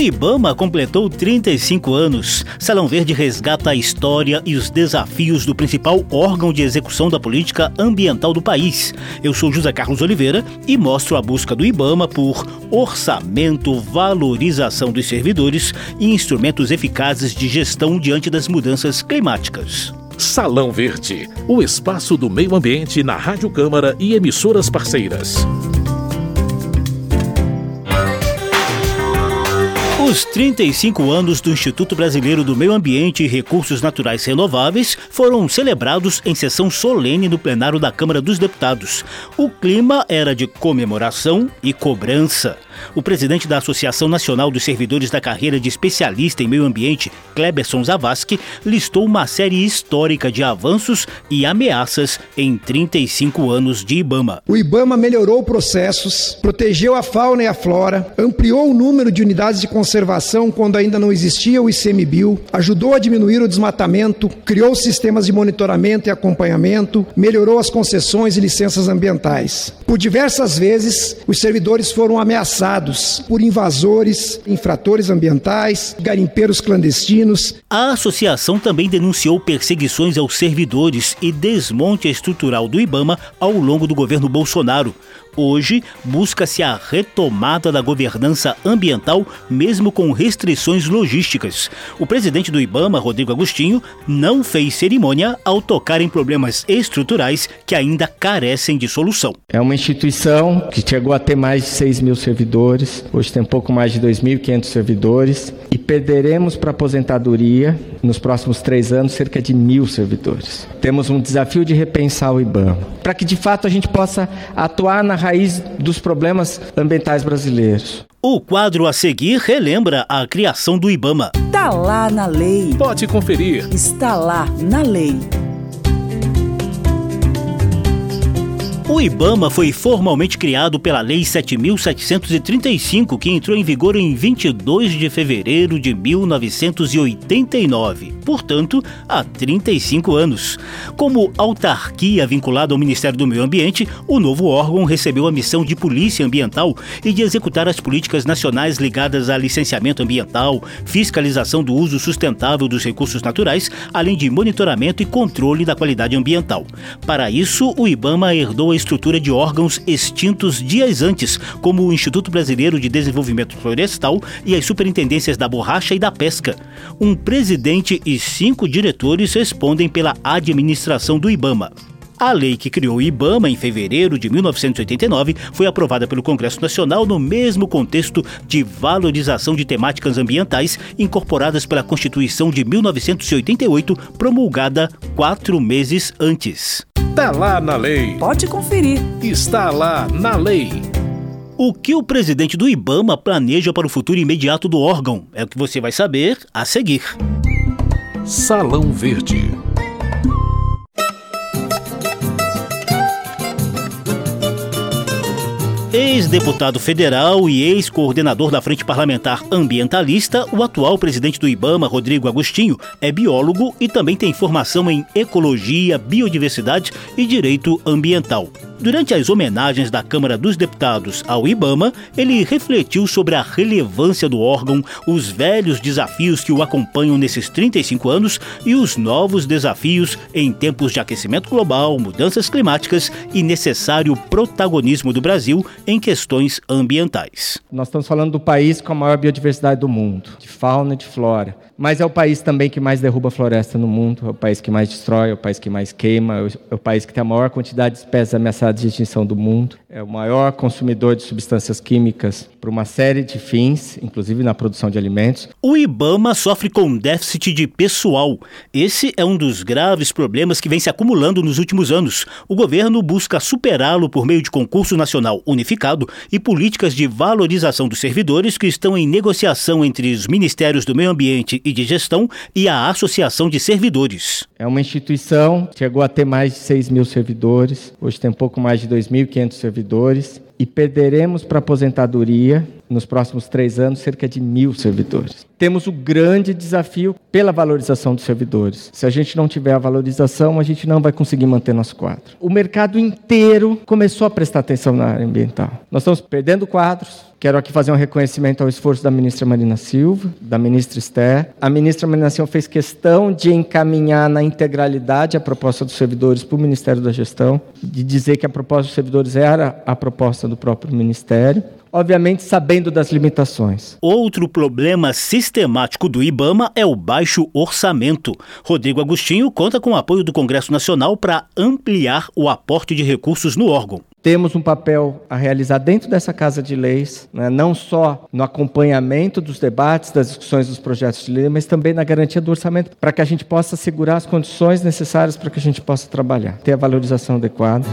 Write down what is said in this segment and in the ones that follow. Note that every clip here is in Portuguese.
O Ibama completou 35 anos. Salão Verde resgata a história e os desafios do principal órgão de execução da política ambiental do país. Eu sou José Carlos Oliveira e mostro a busca do Ibama por orçamento, valorização dos servidores e instrumentos eficazes de gestão diante das mudanças climáticas. Salão Verde, o espaço do meio ambiente na Rádio Câmara e emissoras parceiras. Os 35 anos do Instituto Brasileiro do Meio Ambiente e Recursos Naturais Renováveis foram celebrados em sessão solene no plenário da Câmara dos Deputados. O clima era de comemoração e cobrança. O presidente da Associação Nacional dos Servidores da Carreira de Especialista em Meio Ambiente, Kleberson Zavascki, listou uma série histórica de avanços e ameaças em 35 anos de IBAMA. O IBAMA melhorou processos, protegeu a fauna e a flora, ampliou o número de unidades de conservação quando ainda não existia o ICMBio, ajudou a diminuir o desmatamento, criou sistemas de monitoramento e acompanhamento, melhorou as concessões e licenças ambientais. Por diversas vezes, os servidores foram ameaçados por invasores, infratores ambientais, garimpeiros clandestinos. A associação também denunciou perseguições aos servidores e desmonte estrutural do Ibama ao longo do governo Bolsonaro. Hoje, busca-se a retomada da governança ambiental, mesmo com restrições logísticas. O presidente do Ibama, Rodrigo Agostinho, não fez cerimônia ao tocar em problemas estruturais que ainda carecem de solução. É uma instituição que chegou a ter mais de 6 mil servidores, hoje tem um pouco mais de 2.500 servidores, e perderemos para aposentadoria, nos próximos três anos, cerca de mil servidores. Temos um desafio de repensar o IBAMA, para que de fato a gente possa atuar na raiz dos problemas ambientais brasileiros. O quadro a seguir relembra a criação do IBAMA. Está lá na lei. Pode conferir. Está lá na lei. O IBAMA foi formalmente criado pela Lei 7.735, que entrou em vigor em 22 de fevereiro de 1989, portanto, há 35 anos. Como autarquia vinculada ao Ministério do Meio Ambiente, o novo órgão recebeu a missão de polícia ambiental e de executar as políticas nacionais ligadas a licenciamento ambiental, fiscalização do uso sustentável dos recursos naturais, além de monitoramento e controle da qualidade ambiental. Para isso, o IBAMA herdou a estrutura de órgãos extintos dias antes, como o Instituto Brasileiro de Desenvolvimento Florestal e as superintendências da borracha e da pesca. Um presidente e cinco diretores respondem pela administração do IBAMA. A lei que criou o IBAMA em fevereiro de 1989 foi aprovada pelo Congresso Nacional no mesmo contexto de valorização de temáticas ambientais incorporadas pela Constituição de 1988, promulgada quatro meses antes. Está lá na lei. Pode conferir. Está lá na lei. O que o presidente do IBAMA planeja para o futuro imediato do órgão é o que você vai saber a seguir. Salão Verde. Ex-deputado federal e ex-coordenador da Frente Parlamentar Ambientalista, o atual presidente do IBAMA, Rodrigo Agostinho, é biólogo e também tem formação em ecologia, biodiversidade e direito ambiental. Durante as homenagens da Câmara dos Deputados ao IBAMA, ele refletiu sobre a relevância do órgão, os velhos desafios que o acompanham nesses 35 anos e os novos desafios em tempos de aquecimento global, mudanças climáticas e necessário protagonismo do Brasil em questões ambientais. Nós estamos falando do país com a maior biodiversidade do mundo, de fauna e de flora mas é o país também que mais derruba floresta no mundo, é o país que mais destrói, é o país que mais queima, é o país que tem a maior quantidade de espécies ameaçadas de extinção do mundo, é o maior consumidor de substâncias químicas para uma série de fins, inclusive na produção de alimentos. O IBAMA sofre com déficit de pessoal. Esse é um dos graves problemas que vem se acumulando nos últimos anos. O governo busca superá-lo por meio de concurso nacional unificado e políticas de valorização dos servidores que estão em negociação entre os ministérios do Meio Ambiente e e de Gestão e a Associação de Servidores. É uma instituição que chegou a ter mais de 6 mil servidores, hoje tem um pouco mais de 2.500 servidores e perderemos para aposentadoria nos próximos três anos, cerca de mil servidores. Temos o grande desafio pela valorização dos servidores. Se a gente não tiver a valorização, a gente não vai conseguir manter nosso quadro. O mercado inteiro começou a prestar atenção na área ambiental. Nós estamos perdendo quadros, Quero aqui fazer um reconhecimento ao esforço da ministra Marina Silva, da ministra Esther. A ministra Marina Silva fez questão de encaminhar na integralidade a proposta dos servidores para o Ministério da Gestão, de dizer que a proposta dos servidores era a proposta do próprio Ministério obviamente sabendo das limitações. Outro problema sistemático do IBAMA é o baixo orçamento. Rodrigo Agostinho conta com o apoio do Congresso Nacional para ampliar o aporte de recursos no órgão temos um papel a realizar dentro dessa Casa de Leis, né? não só no acompanhamento dos debates, das discussões dos projetos de lei, mas também na garantia do orçamento, para que a gente possa assegurar as condições necessárias para que a gente possa trabalhar, ter a valorização adequada.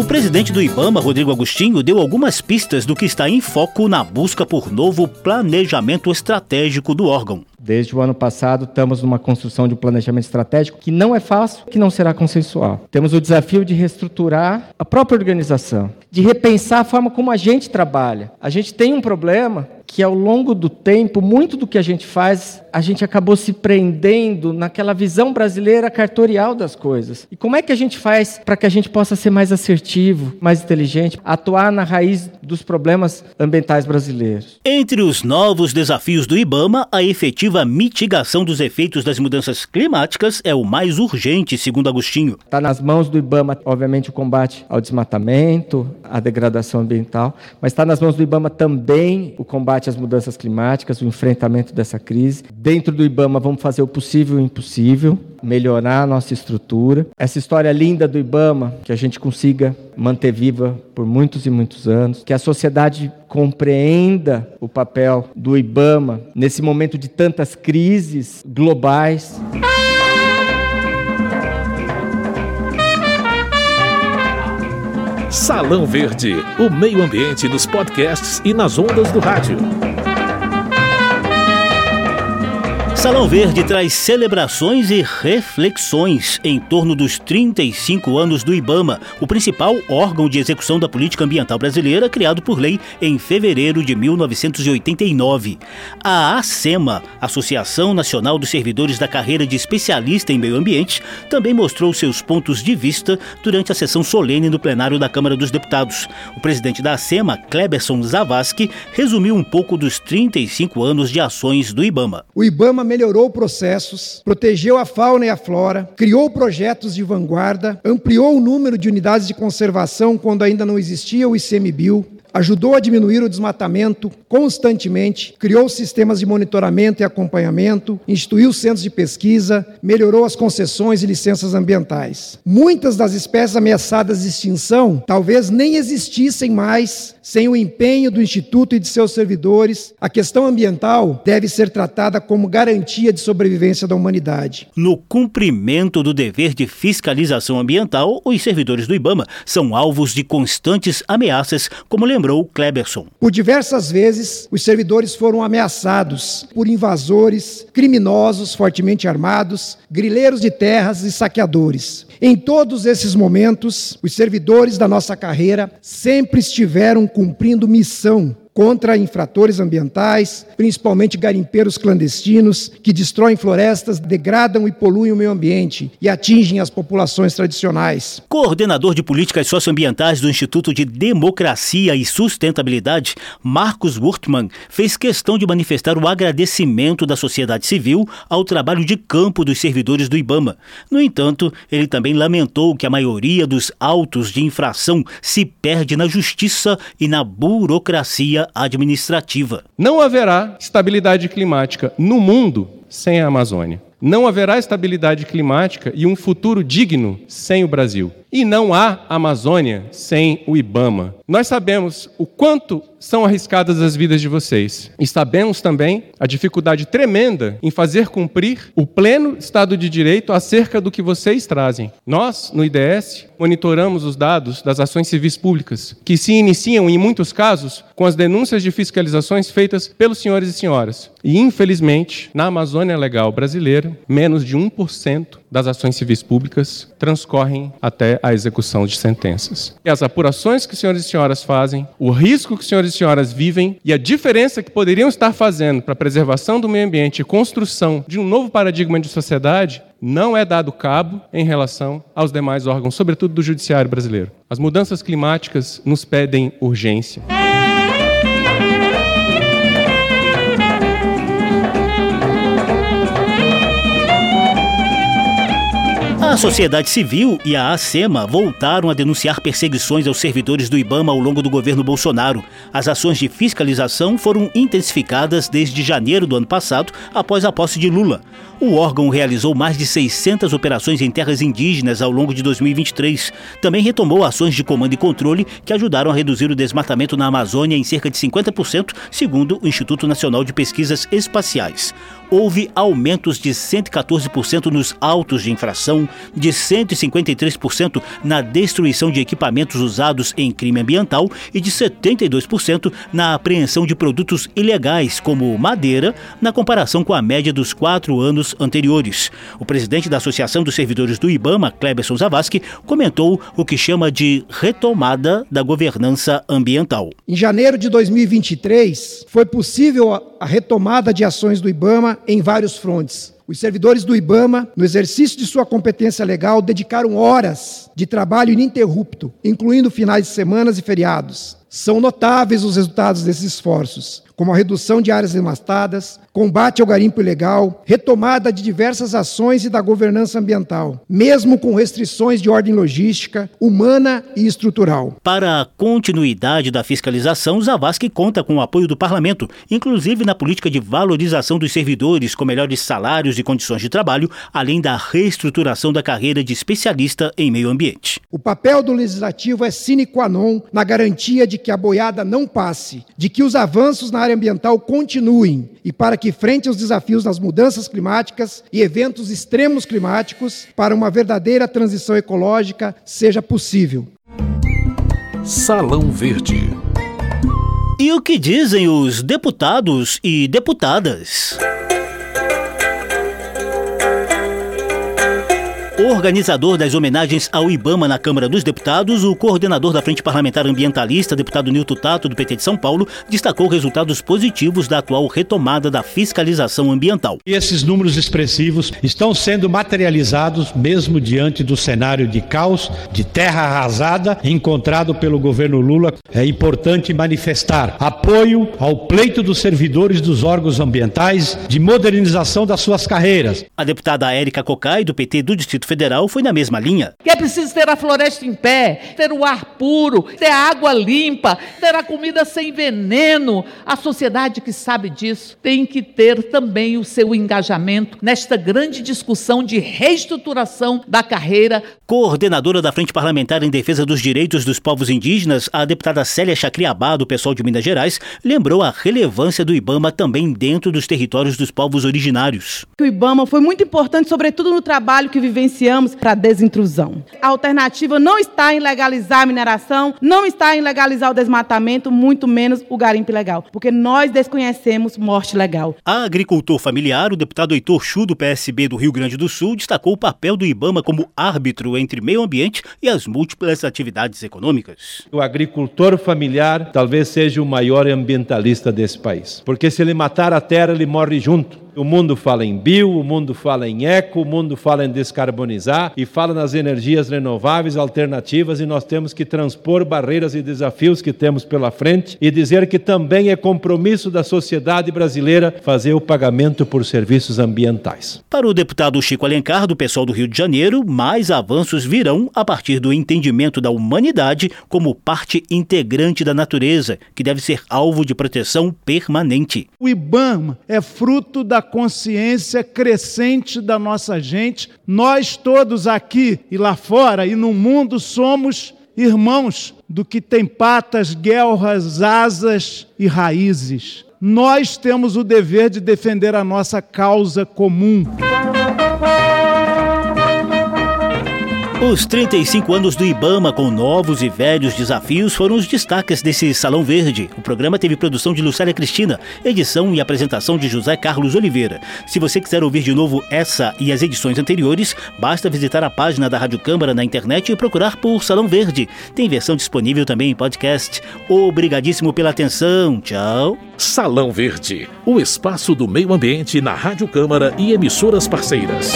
O presidente do IBAMA, Rodrigo Agostinho, deu algumas pistas do que está em foco na busca por novo planejamento estratégico do órgão. Desde o ano passado, estamos numa construção de um planejamento estratégico que não é fácil, que não será consensual. Temos o desafio de reestruturar a própria organização, de repensar a forma como a gente trabalha. A gente tem um problema que ao longo do tempo, muito do que a gente faz, a gente acabou se prendendo naquela visão brasileira cartorial das coisas. E como é que a gente faz para que a gente possa ser mais assertivo, mais inteligente, atuar na raiz dos problemas ambientais brasileiros? Entre os novos desafios do IBAMA, a efetiva mitigação dos efeitos das mudanças climáticas é o mais urgente, segundo Agostinho. Está nas mãos do IBAMA, obviamente, o combate ao desmatamento, à degradação ambiental, mas está nas mãos do IBAMA também o combate combate às mudanças climáticas, o enfrentamento dessa crise. Dentro do IBAMA, vamos fazer o possível e o impossível, melhorar a nossa estrutura. Essa história linda do IBAMA, que a gente consiga manter viva por muitos e muitos anos, que a sociedade compreenda o papel do IBAMA nesse momento de tantas crises globais. Salão Verde, o meio ambiente nos podcasts e nas ondas do rádio. Salão Verde traz celebrações e reflexões em torno dos 35 anos do IBAMA, o principal órgão de execução da política ambiental brasileira, criado por lei em fevereiro de 1989. A ASEMA, Associação Nacional dos Servidores da Carreira de Especialista em Meio Ambiente, também mostrou seus pontos de vista durante a sessão solene no plenário da Câmara dos Deputados. O presidente da ASEMA, Kleberson Zavascki, resumiu um pouco dos 35 anos de ações do IBAMA. O IBAMA melhorou processos, protegeu a fauna e a flora, criou projetos de vanguarda, ampliou o número de unidades de conservação quando ainda não existia o ICMBio, ajudou a diminuir o desmatamento constantemente, criou sistemas de monitoramento e acompanhamento, instituiu centros de pesquisa, melhorou as concessões e licenças ambientais. Muitas das espécies ameaçadas de extinção talvez nem existissem mais sem o empenho do Instituto e de seus servidores. A questão ambiental deve ser tratada como garantia de sobrevivência da humanidade. No cumprimento do dever de fiscalização ambiental, os servidores do IBAMA são alvos de constantes ameaças, como lembrou lembrou Kleberson. Por diversas vezes, os servidores foram ameaçados por invasores, criminosos fortemente armados, grileiros de terras e saqueadores. Em todos esses momentos, os servidores da nossa carreira sempre estiveram cumprindo missão contra infratores ambientais, principalmente garimpeiros clandestinos, que destroem florestas, degradam e poluem o meio ambiente e atingem as populações tradicionais. Coordenador de políticas socioambientais do Instituto de Democracia e Sustentabilidade, Marcos Wurtmann, fez questão de manifestar o agradecimento da sociedade civil ao trabalho de campo dos servidores do IBAMA. No entanto, ele também lamentou que a maioria dos autos de infração se perde na justiça e na burocracia administrativa. Não haverá estabilidade climática no mundo sem a Amazônia. Não haverá estabilidade climática e um futuro digno sem o Brasil. E não há Amazônia sem o IBAMA. Nós sabemos o quanto são arriscadas as vidas de vocês. E sabemos também a dificuldade tremenda em fazer cumprir o pleno Estado de Direito acerca do que vocês trazem. Nós, no IDS, monitoramos os dados das ações civis públicas, que se iniciam, em muitos casos, com as denúncias de fiscalizações feitas pelos senhores e senhoras. E, infelizmente, na Amazônia Legal brasileira, menos de 1% das ações civis públicas transcorrem até a execução de sentenças. E as apurações que senhores e senhoras fazem, o risco que senhores e senhoras vivem e a diferença que poderiam estar fazendo para a preservação do meio ambiente e construção de um novo paradigma de sociedade não é dado cabo em relação aos demais órgãos, sobretudo do judiciário brasileiro. As mudanças climáticas nos pedem urgência. A sociedade civil e a ACEMA voltaram a denunciar perseguições aos servidores do IBAMA ao longo do governo Bolsonaro. As ações de fiscalização foram intensificadas desde janeiro do ano passado, após a posse de Lula. O órgão realizou mais de 600 operações em terras indígenas ao longo de 2023. Também retomou ações de comando e controle que ajudaram a reduzir o desmatamento na Amazônia em cerca de 50%, segundo o Instituto Nacional de Pesquisas Espaciais. Houve aumentos de 114% nos autos de infração, de 153% na destruição de equipamentos usados em crime ambiental e de 72% na apreensão de produtos ilegais, como madeira, na comparação com a média dos quatro anos anteriores. O presidente da Associação dos Servidores do IBAMA, Kleberson Zavascki, comentou o que chama de retomada da governança ambiental. Em janeiro de 2023, foi possível a retomada de ações do IBAMA em vários frontes. Os servidores do IBAMA, no exercício de sua competência legal, dedicaram horas de trabalho ininterrupto, incluindo finais de semanas e feriados. São notáveis os resultados desses esforços como a redução de áreas devastadas, combate ao garimpo ilegal, retomada de diversas ações e da governança ambiental, mesmo com restrições de ordem logística, humana e estrutural. Para a continuidade da fiscalização, Zavascki conta com o apoio do parlamento, inclusive na política de valorização dos servidores com melhores salários e condições de trabalho, além da reestruturação da carreira de especialista em meio ambiente. O papel do legislativo é sine qua non na garantia de que a boiada não passe, de que os avanços na área área ambiental continuem e para que, frente aos desafios das mudanças climáticas e eventos extremos climáticos, para uma verdadeira transição ecológica seja possível. Salão Verde. E o que dizem os deputados e deputadas? Organizador das homenagens ao IBAMA na Câmara dos Deputados, o coordenador da Frente Parlamentar Ambientalista, deputado Nilton Tato, do PT de São Paulo, destacou resultados positivos da atual retomada da fiscalização ambiental. E esses números expressivos estão sendo materializados mesmo diante do cenário de caos, de terra arrasada encontrado pelo governo Lula. É importante manifestar apoio ao pleito dos servidores dos órgãos ambientais de modernização das suas carreiras. A deputada Érica Cocai, do PT do Distrito Federal foi na mesma linha. Que é preciso ter a floresta em pé, ter o ar puro, ter a água limpa, ter a comida sem veneno. A sociedade que sabe disso tem que ter também o seu engajamento nesta grande discussão de reestruturação da carreira. Coordenadora da Frente Parlamentar em Defesa dos Direitos dos Povos Indígenas, a deputada Célia Chacriabá, do pessoal de Minas Gerais, lembrou a relevância do IBAMA também dentro dos territórios dos povos originários. O IBAMA foi muito importante, sobretudo no trabalho que vivenciamos iniciamos para a desintrusão. A alternativa não está em legalizar a mineração, não está em legalizar o desmatamento, muito menos o garimpo ilegal, porque nós desconhecemos morte legal. A agricultor familiar, o deputado Heitor Chu, do PSB do Rio Grande do Sul, destacou o papel do IBAMA como árbitro entre meio ambiente e as múltiplas atividades econômicas. O agricultor familiar talvez seja o maior ambientalista desse país, porque se ele matar a terra, ele morre junto. O mundo fala em bio, o mundo fala em eco, o mundo fala em descarbonizar e fala nas energias renováveis alternativas e nós temos que transpor barreiras e desafios que temos pela frente e dizer que também é compromisso da sociedade brasileira fazer o pagamento por serviços ambientais. Para o deputado Chico Alencar, do pessoal do Rio de Janeiro, mais avanços virão a partir do entendimento da humanidade como parte integrante da natureza, que deve ser alvo de proteção permanente. O IBAMA é fruto da consciência crescente da nossa gente. Nós todos aqui e lá fora e no mundo somos irmãos do que tem patas, guelras, asas e raízes. Nós temos o dever de defender a nossa causa comum. Os 35 anos do Ibama com novos e velhos desafios foram os destaques desse Salão Verde. O programa teve produção de Lucélia Cristina, edição e apresentação de José Carlos Oliveira. Se você quiser ouvir de novo essa e as edições anteriores, basta visitar a página da Rádio Câmara na internet e procurar por Salão Verde. Tem versão disponível também em podcast. Obrigadíssimo pela atenção. Tchau. Salão Verde, o espaço do meio ambiente na Rádio Câmara e emissoras parceiras.